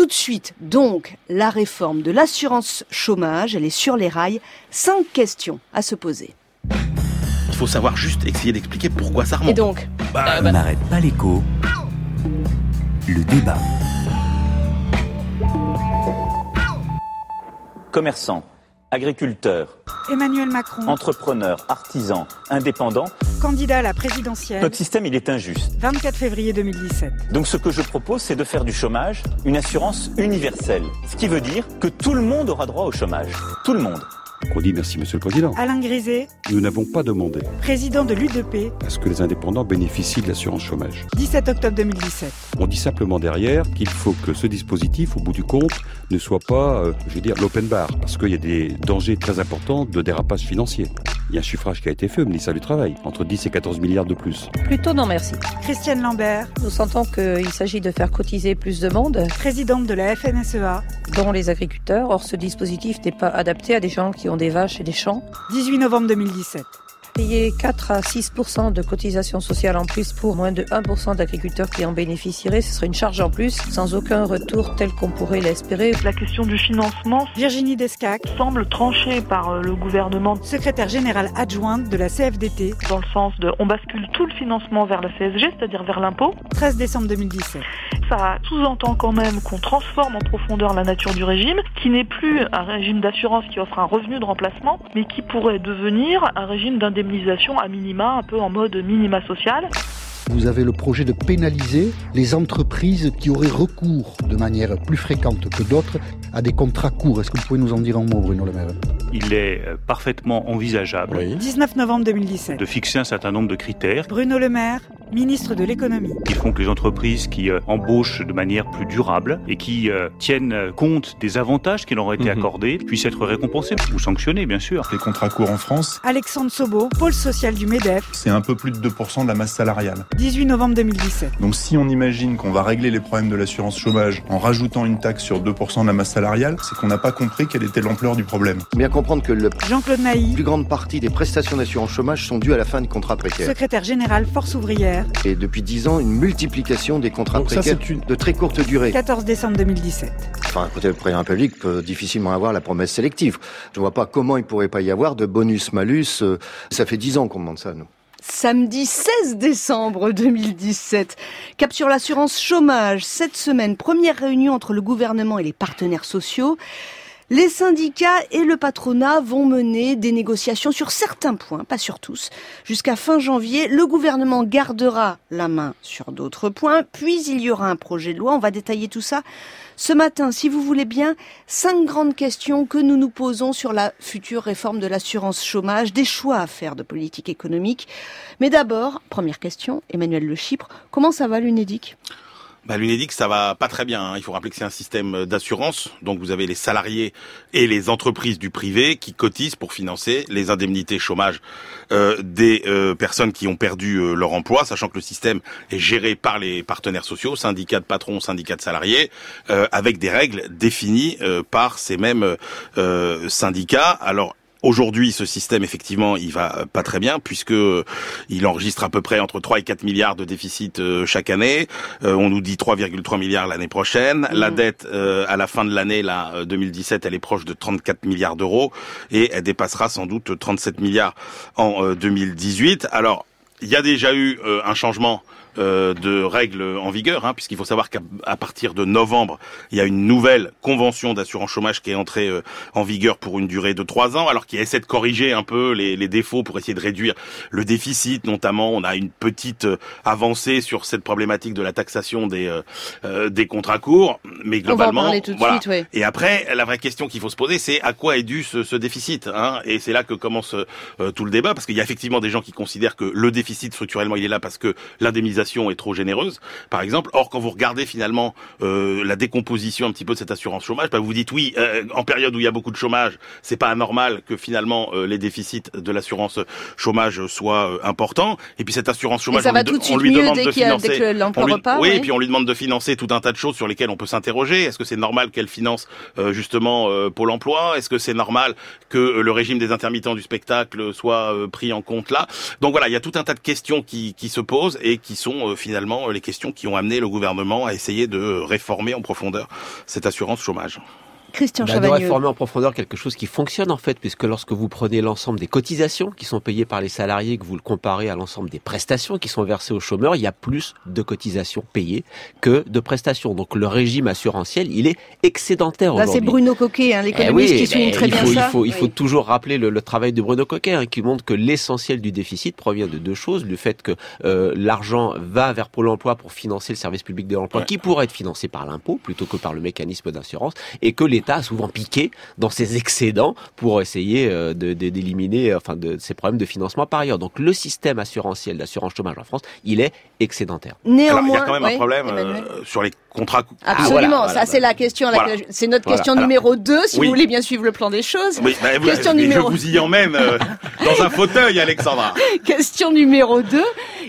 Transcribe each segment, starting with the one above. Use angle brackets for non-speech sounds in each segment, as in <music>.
Tout de suite, donc, la réforme de l'assurance chômage, elle est sur les rails. Cinq questions à se poser. Il faut savoir juste essayer d'expliquer pourquoi ça remonte. Et donc Bah, On n'arrête pas l'écho. Le débat. Commerçants, agriculteurs, Emmanuel Macron, entrepreneurs, artisans, indépendants, candidat à la présidentielle, notre système il est injuste. 24 février 2017. Donc ce que je propose c'est de faire du chômage une assurance universelle. Ce qui veut dire que tout le monde aura droit au chômage. Tout le monde. On dit merci, Monsieur le Président. Alain Griset, Nous n'avons pas demandé président de l'UDP, à ce que les indépendants bénéficient de l'assurance chômage. 17 octobre 2017. On dit simplement derrière qu'il faut que ce dispositif, au bout du compte, ne soit pas, euh, je veux dire, l'open bar, parce qu'il y a des dangers très importants de dérapage financier. Il y a un chiffrage qui a été fait au ministère du Travail, entre 10 et 14 milliards de plus. Plutôt non merci. Christiane Lambert, Nous sentons qu'il s'agit de faire cotiser plus de monde, présidente de la FNSEA, dont les agriculteurs. Or, ce dispositif n'est pas adapté à des gens qui ont des vaches et des champs. 18 novembre 2017. Payer 4 à 6% de cotisations sociales en plus pour moins de 1 d'agriculteurs qui en bénéficieraient, ce serait une charge en plus, sans aucun retour tel qu'on pourrait l'espérer. La question du financement Virginie Descac, semble tranchée par euh, le gouvernement secrétaire générale adjointe de la CFDT, dans le sens de on bascule tout le financement vers la CSG, c'est-à-dire vers l'impôt. 13 décembre 2017. Ça sous-entend quand même qu'on transforme en profondeur la nature du régime, qui n'est plus un régime d'assurance qui offre un revenu de remplacement, mais qui pourrait devenir un régime à minima, un peu en mode minima social. Vous avez le projet de pénaliser les entreprises qui auraient recours de manière plus fréquente que d'autres à des contrats courts. Est-ce que vous pouvez nous en dire un mot, Bruno Le Maire? Il est euh, parfaitement envisageable 19 novembre 2017. de fixer un certain nombre de critères Bruno Le Maire, ministre de l'économie. qui font que les entreprises qui euh, embauchent de manière plus durable et qui euh, tiennent compte des avantages qui leur ont été Mhm. accordés puissent être récompensées ou sanctionnées, bien sûr. Les contrats courts en France, Alexandre Sobo, pôle social du MEDEF, c'est un peu plus de 2% de la masse salariale. 18 novembre 2017. Donc si on imagine qu'on va régler les problèmes de l'assurance chômage en rajoutant une taxe sur 2% de la masse salariale, c'est qu'on n'a pas compris quelle était l'ampleur du problème. Bien comprendre que la Jean-Claude Naï, plus grande partie des prestations d'assurance chômage sont dues à la fin du contrat précaire. secrétaire général Force ouvrière, Et depuis 10 ans, une multiplication des contrats Donc précaires une- de très courte durée. 14 décembre 2017. Enfin, peut-être le président de République peut difficilement avoir la promesse sélective. Je ne vois pas comment il pourrait pas y avoir de bonus-malus. euh, Ça fait 10 ans qu'on demande ça, nous. Samedi 16 décembre 2017. Cap sur l'assurance chômage. Cette semaine, première réunion entre le gouvernement et les partenaires sociaux. Les syndicats et le patronat vont mener des négociations sur certains points, pas sur tous. Jusqu'à fin janvier, le gouvernement gardera la main sur d'autres points, puis il y aura un projet de loi. On va détailler tout ça ce matin, si vous voulez bien, cinq grandes questions que nous nous posons sur la future réforme de l'assurance chômage, des choix à faire de politique économique. Mais d'abord, première question, Emmanuel Le Chypre, comment ça va l'UNEDIC? Bah, L'UNEDIC, ça va pas très bien. hein. Il faut rappeler que c'est un système d'assurance. Donc, vous avez les salariés et les entreprises du privé qui cotisent pour financer les indemnités chômage euh, des euh, personnes qui ont perdu euh, leur emploi, sachant que le système est géré par les partenaires sociaux, syndicats de patrons, syndicats de salariés, euh, avec des règles définies euh, par ces mêmes euh, syndicats. Alors, Aujourd'hui, ce système, effectivement, il va pas très bien puisque euh, il enregistre à peu près entre 3 et 4 milliards de déficit euh, chaque année. Euh, on nous dit 3,3 milliards l'année prochaine. La dette euh, à la fin de l'année là euh, 2017, elle est proche de 34 milliards d'euros et elle dépassera sans doute 37 milliards en euh, 2018. Alors, il y a déjà eu euh, un changement euh, de règles en vigueur, hein, puisqu'il faut savoir qu'à partir de novembre, il y a une nouvelle convention d'assurance chômage qui est entrée euh, en vigueur pour une durée de trois ans, alors qui essaie de corriger un peu les, les défauts pour essayer de réduire le déficit. Notamment, on a une petite euh, avancée sur cette problématique de la taxation des des contrats courts, mais On va en globalement, parler tout de voilà. suite, oui. Et après, la vraie question qu'il faut se poser, c'est à quoi est dû ce, ce déficit hein Et c'est là que commence tout le débat, parce qu'il y a effectivement des gens qui considèrent que le déficit structurellement il est là parce que l'indemnisation est trop généreuse, par exemple. Or, quand vous regardez finalement euh, la décomposition un petit peu de cette assurance chômage, bah, vous vous dites oui, euh, en période où il y a beaucoup de chômage, c'est pas anormal que finalement euh, les déficits de l'assurance chômage soient euh, importants. Et puis cette assurance chômage, ça on va lui, tout de on lui demande de financer. que l'emploi on lui- repart, Oui, ouais. et puis on lui demande de financer tout un tas de choses sur lesquelles on peut s'interroger. Est-ce que c'est normal qu'elle finance euh, justement euh, Pôle Emploi? Est-ce que c'est normal que le régime des intermittents du spectacle soit euh, pris en compte là? Donc voilà, il y a tout un tas de questions qui, qui se posent et qui sont euh, finalement les questions qui ont amené le gouvernement à essayer de réformer en profondeur cette assurance chômage. Christian Bah, de Chavagneux. réformer en profondeur quelque chose qui fonctionne en fait, puisque lorsque vous prenez l'ensemble des cotisations qui sont payées par les salariés, que vous le comparez à l'ensemble des prestations qui sont versées aux chômeurs, il y a plus de cotisations payées que de prestations. Donc le régime assurantiel, il est excédentaire Là, c'est aujourd'hui. Bruno Coquet, hein, Eh l'économiste, oui, qui souligne ben, très il bien faut, ça. Il faut, il faut toujours rappeler le, le travail de Bruno Coquet, hein, qui montre que l'essentiel du déficit provient de deux choses. Le fait que euh, l'argent va vers Pôle emploi pour financer le service public de l'emploi, qui pourrait être financé par l'impôt plutôt que par le mécanisme d'assurance, et que l'État a souvent piqué dans ses excédents pour essayer euh, de- de- d'éliminer euh, enfin, de, ces problèmes de financement par ailleurs. Donc le système assurantiel d'assurance chômage en France, il est excédentaire. Néanmoins, Alors, il y a quand même oui, un problème euh, sur les contrats. Absolument, ça c'est la question. à laquelle Voilà. je- C'est notre Voilà. question numéro 2, si oui. vous voulez bien suivre le plan des choses. Oui, bah, question mais numéro je vous y emmène euh, <laughs> dans un fauteuil, Alexandra. <laughs> Question numéro 2.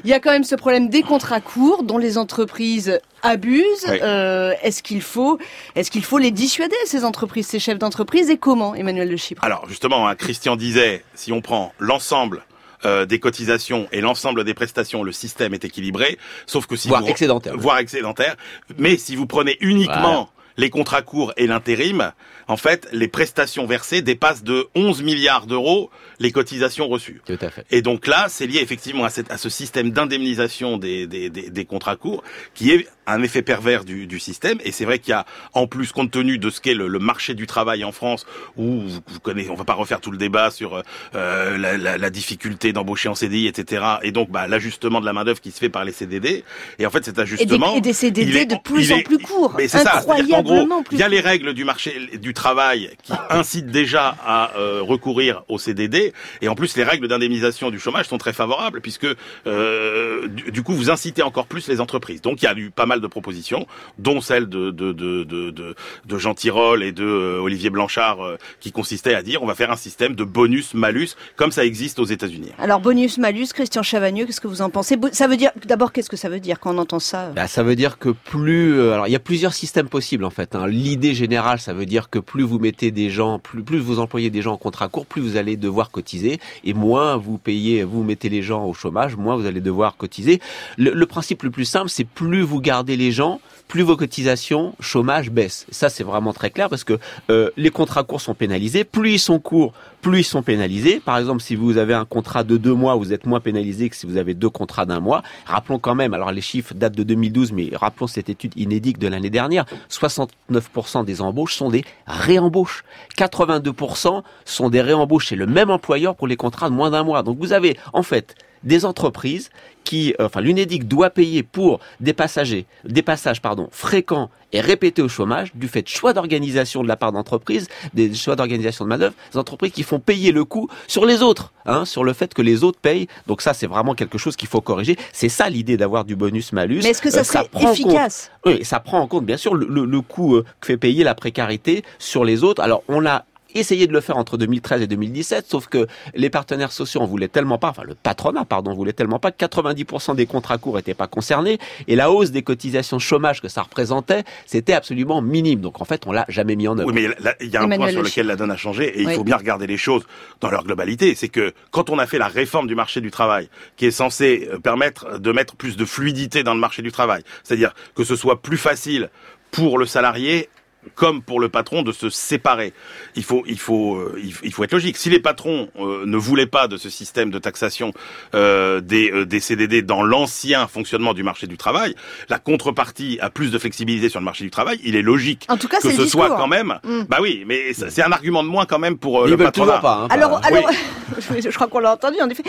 Il y a quand même ce problème des contrats courts dont les entreprises abusent. Oui. Euh, est-ce qu'il faut, est-ce qu'il faut les dissuader, ces entreprises, ces chefs d'entreprise, et comment, Emmanuel de Chypre? Alors justement, hein, Christian disait, si on prend l'ensemble euh, des cotisations et l'ensemble des prestations, le système est équilibré. Sauf que si Voire vous excédentaire. voire excédentaire. Mais si vous prenez uniquement Voilà. Les contrats courts et l'intérim, en fait, les prestations versées dépassent de 11 milliards d'euros les cotisations reçues. Tout à fait. Et donc là, c'est lié effectivement à, cette, à ce système d'indemnisation des, des, des, des contrats courts, qui est un effet pervers du, du système. Et c'est vrai qu'il y a, en plus, compte tenu de ce qu'est le, le marché du travail en France, où vous, vous connaissez, on va pas refaire tout le débat sur euh, la, la, la difficulté d'embaucher en CDI, etc. Et donc, bah, l'ajustement de la main d'œuvre qui se fait par les CDD. Et en fait, cet et des, ajustement, et des CDD il est- de plus en est- plus courts. mais c'est ça, c'est-à-dire qu'en gros, plus il y a les règles du marché du travail qui incitent déjà à euh, recourir au CDD, et en plus les règles d'indemnisation du chômage sont très favorables puisque euh, du, du coup vous incitez encore plus les entreprises. Donc il y a eu pas mal de propositions, dont celle de de de de, de, de Jean Tirole et de euh, Olivier Blanchard, euh, qui consistait à dire on va faire un système de bonus malus comme ça existe aux États-Unis. Alors, bonus, malus, Christian Chavagneux, qu'est-ce que vous en pensez? Ça veut dire, d'abord, qu'est-ce que ça veut dire quand on entend ça? Bah, ça veut dire que plus, euh, alors il y a plusieurs systèmes possibles en fait. hein. L'idée générale, ça veut dire que plus vous mettez des gens, plus, vous employez des gens en contrat court, plus vous allez devoir cotiser, et moins vous payez, vous mettez les gens au chômage, moins vous allez devoir cotiser. Le, le principe le plus simple, c'est plus vous gardez les gens, plus vos cotisations chômage baissent. Ça, c'est vraiment très clair parce que euh, les contrats courts sont pénalisés. Plus ils sont courts, plus ils sont pénalisés. Par exemple, si vous avez un contrat de deux mois, vous êtes moins pénalisé que si vous avez deux contrats d'un mois. Rappelons quand même, alors les chiffres datent de 2012, mais rappelons cette étude inédite de l'année dernière. 69% des embauches sont des réembauches. 82% sont des réembauches chez le même employeur pour les contrats de moins d'un mois. Donc vous avez en fait des entreprises qui, euh, enfin l'UNEDIC doit payer pour des passagers, des passages pardon fréquents et répétés au chômage du fait de choix d'organisation de la part d'entreprises, des choix d'organisation de manœuvre, des entreprises qui font payer le coût sur les autres, hein, sur le fait que les autres payent. Donc ça c'est vraiment quelque chose qu'il faut corriger. C'est ça l'idée d'avoir du bonus malus. Mais est-ce que ça Euh, serait compte- efficace? Oui, ça prend en compte bien sûr le, le, le coût euh, que fait payer la précarité sur les autres. Alors on a essayé de le faire entre 2013 et 2017, sauf que les partenaires sociaux en voulaient tellement pas, enfin le patronat pardon voulait tellement pas que 90% des contrats courts étaient pas concernés et la hausse des cotisations chômage que ça représentait, c'était absolument minime. Donc en fait, on l'a jamais mis en œuvre. Oui, mais il y a un Emmanuel point sur Le lequel la donne a changé et il Oui. faut bien regarder les choses dans leur globalité. C'est que quand on a fait la réforme du marché du travail, qui est censée euh, permettre de mettre plus de fluidité dans le marché du travail, c'est-à-dire que ce soit plus facile pour le salarié comme pour le patron de se séparer. Il faut, il faut, euh, il faut- être logique. Si les patrons euh, ne voulaient pas de ce système de taxation euh, des, euh, des CDD dans l'ancien fonctionnement du marché du travail, la contrepartie a plus de flexibilité sur le marché du travail. Il est logique En tout cas, que ce le soit quand même. Mm. Bah oui, mais c'est un argument de moins quand même pour euh, le patronat. pas, hein, Alors, alors <laughs> je, je crois qu'on l'a entendu en effet.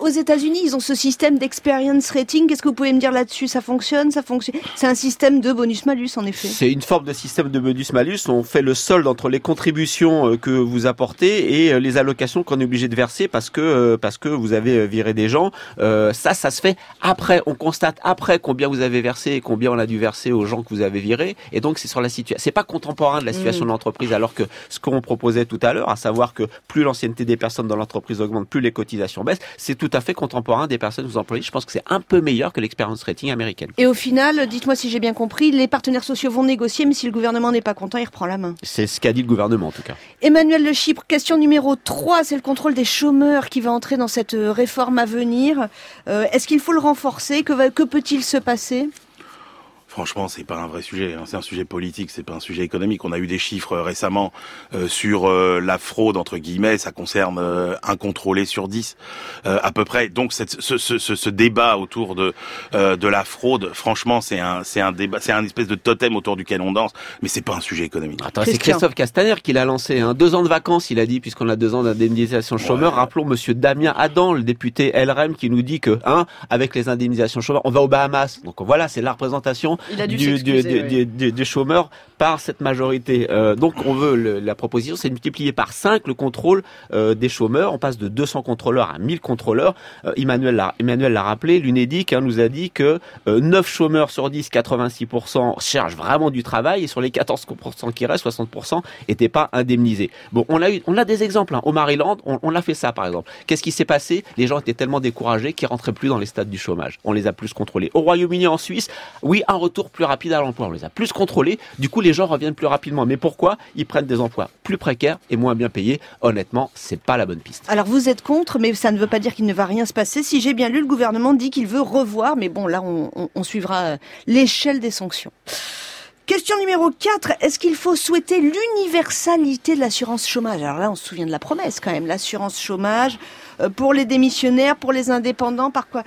Aux États-Unis, ils ont ce système d'experience rating. Qu'est-ce que vous pouvez me dire là-dessus? Ça fonctionne? Ça fonctionne? C'est un système de bonus-malus en effet. C'est une forme de système de bonus-malus, on fait le solde entre les contributions euh, que vous apportez et euh, les allocations qu'on est obligé de verser parce que euh, parce que vous avez viré des gens. Euh, ça, ça se fait après. On constate après combien vous avez versé et combien on a dû verser aux gens que vous avez virés. Et donc c'est sur la situation. C'est pas contemporain de la situation Mm. de l'entreprise, alors que ce qu'on proposait tout à l'heure, à savoir que plus l'ancienneté des personnes dans l'entreprise augmente, plus les cotisations baissent, c'est tout à fait contemporain des personnes que vous employez. Je pense que c'est un peu meilleur que l'expérience rating américaine. Et au final, dites-moi si j'ai bien compris, les partenaires sociaux vont négocier, mais si le gouvernement n'est pas content, il reprend la main. C'est ce qu'a dit le gouvernement en tout cas. Emmanuel Le Chypre, question numéro 3, c'est le contrôle des chômeurs qui va entrer dans cette euh, réforme à venir. Euh, Est-ce qu'il faut le renforcer? Que, peut-il se passer? Franchement, c'est pas un vrai sujet. hein. C'est un sujet politique, c'est pas un sujet économique. On a eu des chiffres euh, récemment euh, sur euh, la fraude entre guillemets. Ça concerne euh, un contrôlé sur dix euh, à peu près. Donc cette- ce, ce, ce, ce débat autour de euh, de la fraude, franchement, c'est un c'est un débat, c'est un espèce de totem autour duquel on danse. Mais c'est pas un sujet économique. Attends, c'est Christophe Castaner qui l'a lancé. Hein. Deux ans de vacances, il a dit, puisqu'on a deux ans d'indemnisation chômeur. Rappelons Monsieur Damien Adam, le député LRM, qui nous dit que, hein, avec les indemnisations chômeurs, on va aux Bahamas. Donc voilà, c'est la représentation Il a dû du, du- du- du- du chômeur par cette majorité. Euh, donc on veut le- la proposition, c'est de multiplier par 5 le contrôle euh, des chômeurs. On passe de 200 contrôleurs à 1000 contrôleurs. Euh, Emmanuel l'a Emmanuel l'a rappelé, l'UNEDIC hein, nous a dit que euh, 9 chômeurs sur 10, 86% cherchent vraiment du travail et sur les 14% qui restent, 60% n'étaient pas indemnisés. Bon, on a eu, on a des exemples. Hein. Au Maryland, on, on a fait ça par exemple. Qu'est-ce qui s'est passé? Les gens étaient tellement découragés qu'ils rentraient plus dans les stades du chômage. On les a plus contrôlés. Au Royaume-Uni, en Suisse, oui, un retour plus rapide à l'emploi. On les a plus contrôlés. Du coup, les gens reviennent plus rapidement. Mais pourquoi? Ils prennent des emplois plus précaires et moins bien payés. Honnêtement, c'est pas la bonne piste. Alors vous êtes contre, mais ça ne veut pas dire qu'il ne va rien se passer. Si j'ai bien lu, le gouvernement dit qu'il veut revoir, mais bon, là, on, on- on suivra euh, l'échelle des sanctions. Question numéro 4, est-ce qu'il faut souhaiter l'universalité de l'assurance chômage? Alors là, on se souvient de la promesse quand même, l'assurance chômage euh, pour les démissionnaires, pour les indépendants, par quoi?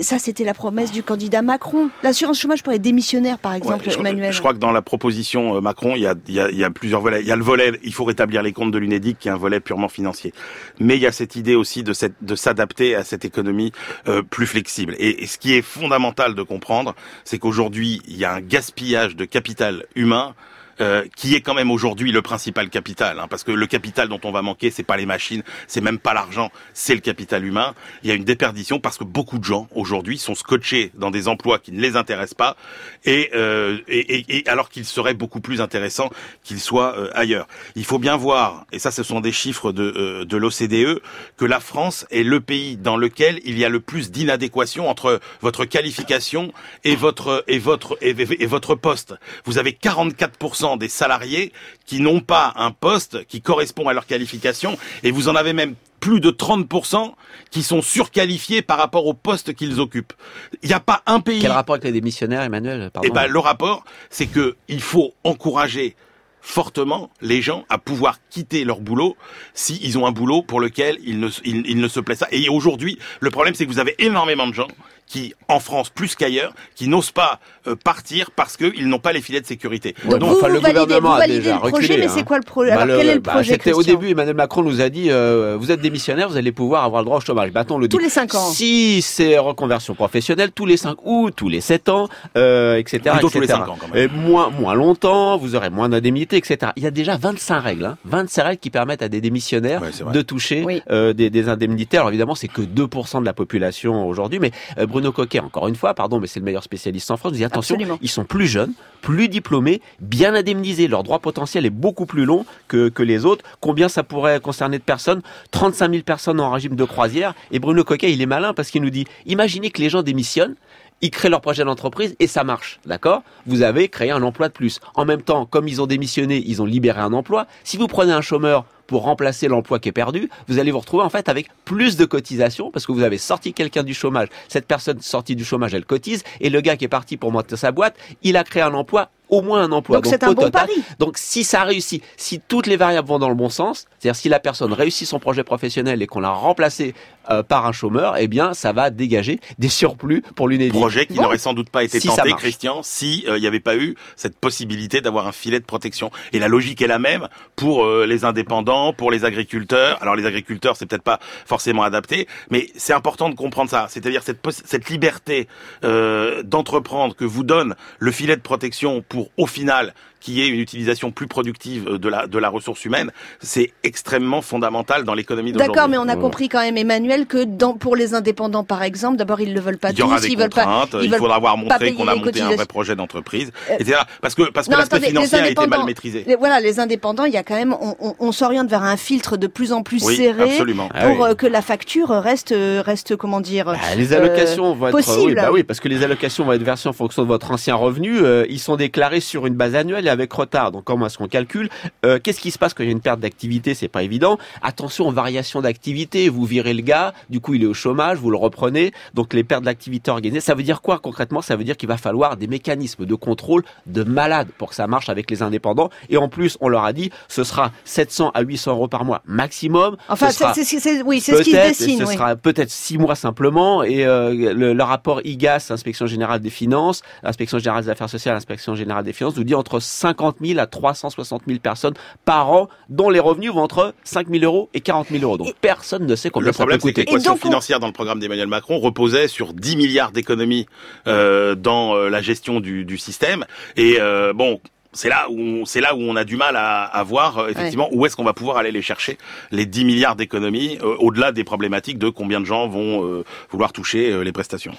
Ça, c'était la promesse du candidat Macron. L'assurance chômage pour les démissionnaires, par exemple, je, Emmanuel. je crois que dans la proposition euh, Macron, il y a, il y, a, il y a plusieurs volets. Il y a le volet, il faut rétablir les comptes de l'UNEDIC, qui est un volet purement financier. Mais il y a cette idée aussi de, cette- de s'adapter à cette économie euh, plus flexible. Et, et ce qui est fondamental de comprendre, c'est qu'aujourd'hui, il y a un gaspillage de capital humain. Euh, qui est quand même aujourd'hui le principal capital, hein, parce que le capital dont on va manquer, c'est pas les machines, c'est même pas l'argent, c'est le capital humain. Il y a une déperdition parce que beaucoup de gens aujourd'hui sont scotchés dans des emplois qui ne les intéressent pas, et, euh, et, et- alors qu'ils seraient beaucoup plus intéressants qu'ils soient euh, ailleurs. Il faut bien voir, et ça, ce sont des chiffres de, euh, de l'OCDE, que la France est le pays dans lequel il y a le plus d'inadéquation entre votre qualification et votre et votre et votre poste. Vous avez 44% des salariés qui n'ont pas un poste qui correspond à leur qualification, et vous en avez même plus de 30% qui sont surqualifiés par rapport au poste qu'ils occupent. Il n'y a pas un pays. Quel rapport avec les démissionnaires, Emmanuel Pardon. Eh ben, le rapport, c'est que il faut encourager fortement les gens à pouvoir quitter leur boulot s'ils ont un boulot pour lequel ils ne, ils, ils ne se plaisent pas. Et aujourd'hui, le problème, c'est que vous avez énormément de gens qui, en France plus qu'ailleurs, qui n'osent pas euh, partir parce qu'ils n'ont pas les filets de sécurité. Donc vous, vous validez, vous validez le projet, mais c'est quoi le projet Alors quel est le bah, projet c'était au début, Emmanuel Macron nous a dit euh, vous êtes démissionnaire, vous allez pouvoir avoir le droit au chômage. Bah, attends, on le dit. Tous les cinq ans. Si c'est reconversion professionnelle, tous les 5 ou tous les 7 ans, euh, etc. Plutôt etc. tous les cinq ans, quand même. Et moins, moins longtemps, vous aurez moins d'indemnités, etc. Il y a déjà 25 règles, hein, 25 règles qui permettent à des démissionnaires de toucher euh, des, des indemnités. Alors évidemment, c'est que 2% de la population aujourd'hui, mais euh, Bruno Coquet, encore une fois, pardon, mais c'est le meilleur spécialiste en France, dit attention, Absolument. ils sont plus jeunes, plus diplômés, bien indemnisés. Leur droit potentiel est beaucoup plus long que, que les autres. Combien ça pourrait concerner de personnes? 35 000 personnes en régime de croisière. Et Bruno Coquet, il est malin parce qu'il nous dit, imaginez que les gens démissionnent, ils créent leur projet d'entreprise et ça marche, d'accord? Vous avez créé un emploi de plus. En même temps, comme ils ont démissionné, ils ont libéré un emploi. Si vous prenez un chômeur pour remplacer l'emploi qui est perdu, vous allez vous retrouver en fait avec plus de cotisations parce que vous avez sorti quelqu'un du chômage. Cette personne sortie du chômage, elle cotise et le gars qui est parti pour monter sa boîte, il a créé un emploi au moins un emploi. Donc c'est un bon total- pari. Donc si ça réussit, si toutes les variables vont dans le bon sens, c'est-à-dire si la personne réussit son projet professionnel et qu'on l'a remplacé euh, par un chômeur, eh bien ça va dégager des surplus pour l'UNEDIC. Projet qui Bon. n'aurait sans doute pas été Si tenté. Christian, si euh, il n'y avait pas eu cette possibilité d'avoir un filet de protection. Et la logique est la même pour euh, les indépendants, pour les agriculteurs. Alors les agriculteurs, c'est peut-être pas forcément adapté, mais c'est important de comprendre ça. C'est-à-dire cette, cette liberté euh, d'entreprendre que vous donne le filet de protection pour au final qu'il y ait une utilisation plus productive euh, de la de la ressource humaine, c'est extrêmement fondamental dans l'économie d'aujourd'hui. D'accord, mais on a compris quand même, Emmanuel, que dans, pour les indépendants, par exemple, d'abord ils le veulent pas il y aura tous, des ils veulent pas. il faudra avoir montré qu'on a monté un vrai projet d'entreprise, Euh, etc. Parce que parce que l'aspect financier a été mal indépendants, maîtrisé. les- voilà, les indépendants, il y a quand même, on, on- on s'oriente vers un filtre de plus en plus Oui, serré absolument. pour Ah oui. euh, que la facture reste, reste comment dire, Ah, les allocations euh, vont être possible. oui, bah oui, parce que les allocations vont être versées en fonction de votre ancien revenu. euh, ils sont déclarés sur une base annuelle avec retard. Donc comment est-ce qu'on calcule Euh, Qu'est-ce qui se passe quand il y a une perte d'activité? C'est pas évident. Attention aux variations d'activité. Vous virez le gars, du coup il est au chômage, vous le reprenez. Donc les pertes d'activité organisées, ça veut dire quoi concrètement? Ça veut dire qu'il va falloir des mécanismes de contrôle de malade pour que ça marche avec les indépendants. Et en plus, on leur a dit, ce sera 700 à 800 euros par mois maximum. Enfin, Ce c'est, c'est- oui, c'est ce qui dessine. Ce oui. sera peut-être six mois simplement. Et euh, le, le rapport IGAS, Inspection générale des finances, Inspection générale des affaires sociales, Inspection générale des finances, nous dit entre 50 000 à 360 000 personnes par an, dont les revenus vont entre 5 000 euros et 40 000 euros. Donc personne ne sait combien Le ça peut problème, c'est que coûter. l'équation financière dans le programme d'Emmanuel Macron reposait sur 10 milliards d'économies euh, dans euh, la gestion du, du système. Et euh, bon. C'est là où on, c'est là où on a du mal à, à voir euh, effectivement où est-ce qu'on va pouvoir aller les chercher les 10 milliards d'économies euh, au-delà des problématiques de combien de gens vont euh, vouloir toucher euh, les prestations.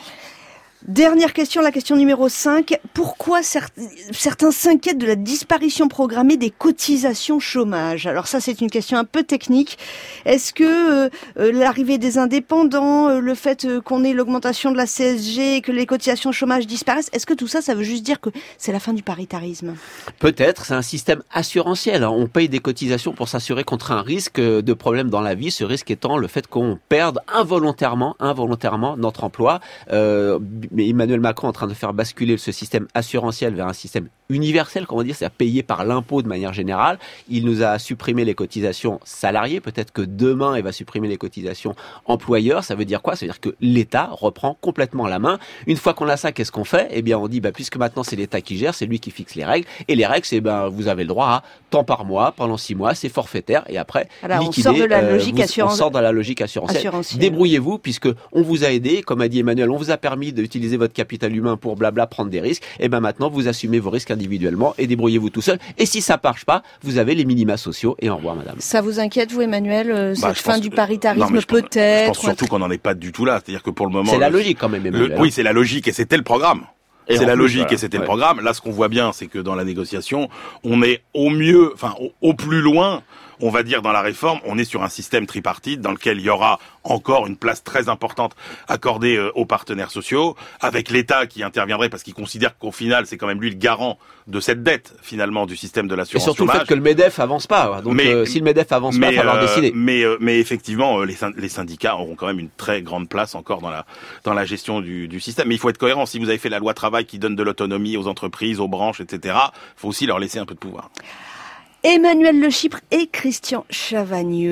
Dernière question, la question numéro 5. Pourquoi cer- certains s'inquiètent de la disparition programmée des cotisations chômage? Alors ça, c'est une question un peu technique. Est-ce que euh, euh, l'arrivée des indépendants, euh, le fait qu'on ait l'augmentation de la CSG et que les cotisations chômage disparaissent, est-ce que tout ça, ça veut juste dire que c'est la fin du paritarisme? Peut-être, c'est un système assurantiel. On paye des cotisations pour s'assurer contre un risque de problème dans la vie. Ce risque étant le fait qu'on perde involontairement, involontairement notre emploi. Emmanuel Macron en train de faire basculer ce système assurantiel vers un système universel, comment dire, c'est-à-dire payé par l'impôt de manière générale. Il nous a supprimé les cotisations salariées. Peut-être que demain, il va supprimer les cotisations employeurs. Ça veut dire quoi? Ça veut dire que l'État reprend complètement la main. Une fois qu'on a ça, qu'est-ce qu'on fait? Eh bien, on dit, bah, puisque maintenant c'est l'État qui gère, c'est lui qui fixe les règles. Et les règles, c'est ben, vous avez le droit à tant par mois pendant six mois, c'est forfaitaire. Et après, Voilà, on liquider, sort de la euh, logique vous- assurance- On sort de la logique assurantielle. Assurantielle. Débrouillez-vous, puisque on vous a aidé, comme a dit Emmanuel, on vous a permis d'utiliser votre capital humain pour blabla prendre des risques. Et ben maintenant, vous assumez vos risques individuellement et débrouillez-vous tout seul. Et si ça marche pas, vous avez les minima sociaux. Et au revoir, madame. Ça vous inquiète, vous, Emmanuel, euh, Bah, cette je fin pense du paritarisme peut-être Je pense surtout qu'on n'en est pas du tout là. C'est-à-dire que pour le moment, C'est la le- logique quand même, Emmanuel. hein. oui, c'est la logique et c'était le programme. Et C'est la plus, logique voilà, et c'était ouais. le programme. Là, ce qu'on voit bien, c'est que dans la négociation, on est au mieux, enfin au, au plus loin, on va dire dans la réforme, on est sur un système tripartite dans lequel il y aura encore une place très importante accordée euh, aux partenaires sociaux, avec l'État qui interviendrait parce qu'il considère qu'au final, c'est quand même lui le garant de cette dette finalement du système de Et l'assurance surtout le fait que le MEDEF avance pas. Donc, Mais- euh, si le MEDEF avance pas, il va falloir euh, décider. Mais, mais effectivement, les, syn- les syndicats auront quand même une très grande place encore dans la, dans la gestion du, du système. Mais il faut être cohérent. Si vous avez fait la loi travail qui donne de l'autonomie aux entreprises, aux branches, etc., faut aussi leur laisser un peu de pouvoir. Emmanuel Le Chypre et Christian Chavagneux.